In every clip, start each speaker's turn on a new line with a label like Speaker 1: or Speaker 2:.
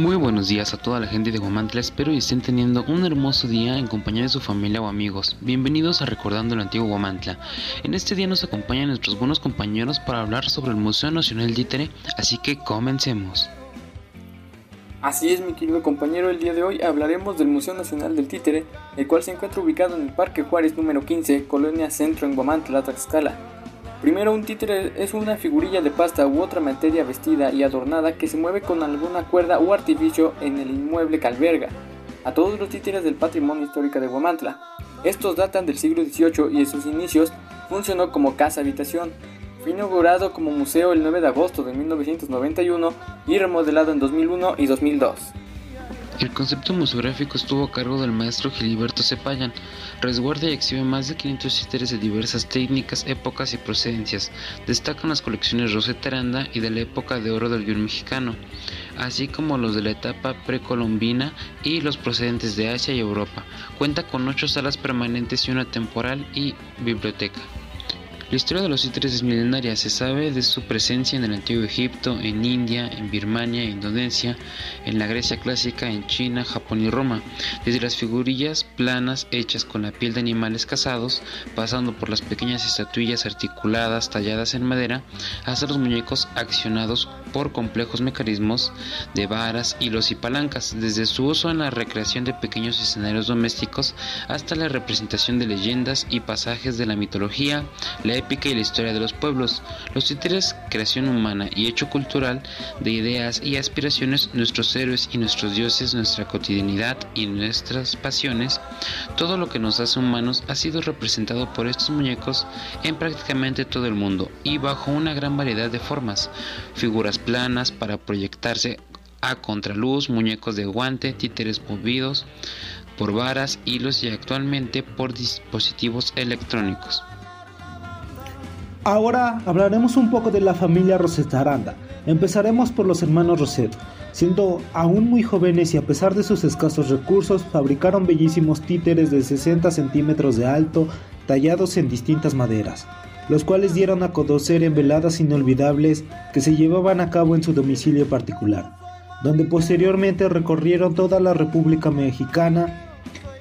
Speaker 1: Muy buenos días a toda la gente de Guamantla, espero y estén teniendo un hermoso día en compañía de su familia o amigos. Bienvenidos a Recordando el Antiguo Guamantla. En este día nos acompañan nuestros buenos compañeros para hablar sobre el Museo Nacional Títere, así que comencemos.
Speaker 2: Así es mi querido compañero, el día de hoy hablaremos del Museo Nacional del Títere, el cual se encuentra ubicado en el Parque Juárez número 15, Colonia Centro en Guamantla, Tlaxcala. Primero, un títere es una figurilla de pasta u otra materia vestida y adornada que se mueve con alguna cuerda o artificio en el inmueble que alberga a todos los títeres del patrimonio histórico de Guamantla. Estos datan del siglo XVIII y en sus inicios funcionó como casa habitación. Fue inaugurado como museo el 9 de agosto de 1991 y remodelado en 2001 y 2002.
Speaker 1: El concepto museográfico estuvo a cargo del maestro Gilberto Cepayan. Resguarda y exhibe más de 500 títeres de diversas técnicas, épocas y procedencias. Destacan las colecciones Rosetta Aranda y de la época de oro del guion mexicano, así como los de la etapa precolombina y los procedentes de Asia y Europa. Cuenta con ocho salas permanentes y una temporal y biblioteca. La historia de los títeres es milenaria, se sabe de su presencia en el antiguo Egipto, en India, en Birmania, Indonesia, en la Grecia clásica, en China, Japón y Roma, desde las figurillas planas hechas con la piel de animales cazados, pasando por las pequeñas estatuillas articuladas talladas en madera, hasta los muñecos accionados por complejos mecanismos de varas, hilos y palancas, desde su uso en la recreación de pequeños escenarios domésticos hasta la representación de leyendas y pasajes de la mitología, la épica y la historia de los pueblos. Los títeres, creación humana y hecho cultural de ideas y aspiraciones, nuestros héroes y nuestros dioses, nuestra cotidianidad y nuestras pasiones, todo lo que nos hace humanos ha sido representado por estos muñecos en prácticamente todo el mundo y bajo una gran variedad de formas, figuras planas para proyectarse a contraluz, muñecos de guante, títeres movidos por varas, hilos y actualmente por dispositivos electrónicos.
Speaker 3: Ahora hablaremos un poco de la familia Rosetta Aranda. Empezaremos por los hermanos Rosette. Siendo aún muy jóvenes y a pesar de sus escasos recursos, fabricaron bellísimos títeres de 60 centímetros de alto, tallados en distintas maderas, los cuales dieron a conocer en veladas inolvidables que se llevaban a cabo en su domicilio particular, donde posteriormente recorrieron toda la República Mexicana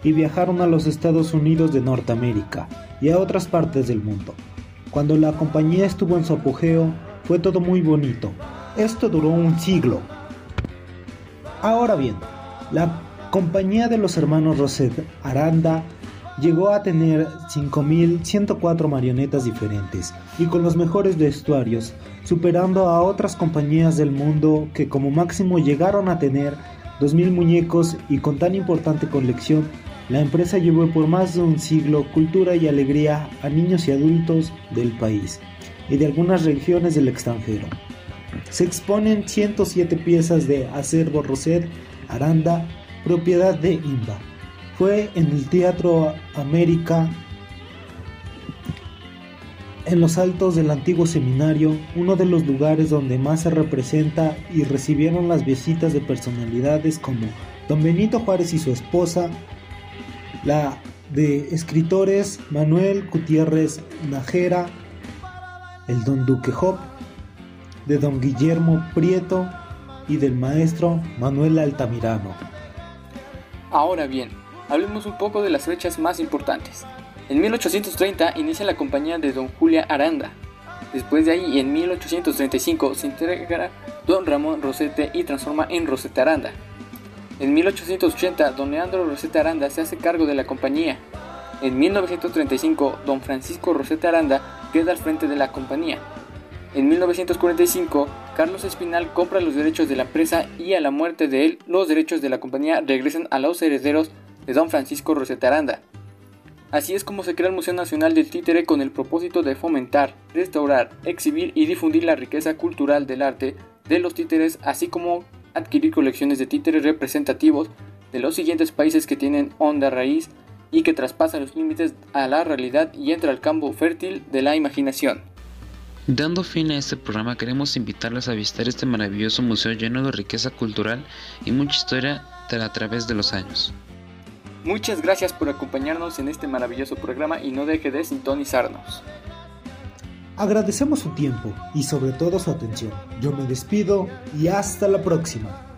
Speaker 3: y viajaron a los Estados Unidos de Norteamérica y a otras partes del mundo. Cuando la compañía estuvo en su apogeo, fue todo muy bonito. Esto duró un siglo. Ahora bien, la compañía de los hermanos Roset Aranda llegó a tener 5.104 marionetas diferentes y con los mejores vestuarios, superando a otras compañías del mundo que como máximo llegaron a tener 2.000 muñecos y con tan importante colección la empresa llevó por más de un siglo cultura y alegría a niños y adultos del país y de algunas regiones del extranjero. Se exponen 107 piezas de acervo Roset Aranda, propiedad de IMBA. Fue en el Teatro América, en los altos del antiguo seminario, uno de los lugares donde más se representa y recibieron las visitas de personalidades como Don Benito Juárez y su esposa, la de escritores Manuel Gutiérrez Najera, el don Duque Job, de don Guillermo Prieto y del maestro Manuel Altamirano.
Speaker 2: Ahora bien, hablemos un poco de las fechas más importantes. En 1830 inicia la compañía de don Julia Aranda. Después de ahí, en 1835, se integra don Ramón Rosete y transforma en Rosete Aranda. En 1880, don Leandro Rosetta Aranda se hace cargo de la compañía. En 1935, don Francisco Rosetta Aranda queda al frente de la compañía. En 1945, Carlos Espinal compra los derechos de la empresa y a la muerte de él, los derechos de la compañía regresan a los herederos de don Francisco Rosetta Aranda. Así es como se crea el Museo Nacional del Títere con el propósito de fomentar, restaurar, exhibir y difundir la riqueza cultural del arte de los títeres, así como adquirir colecciones de títeres representativos de los siguientes países que tienen onda raíz y que traspasan los límites a la realidad y entra al campo fértil de la imaginación.
Speaker 1: Dando fin a este programa queremos invitarles a visitar este maravilloso museo lleno de riqueza cultural y mucha historia a través de los años.
Speaker 2: Muchas gracias por acompañarnos en este maravilloso programa y no deje de sintonizarnos.
Speaker 3: Agradecemos su tiempo y sobre todo su atención. Yo me despido y hasta la próxima.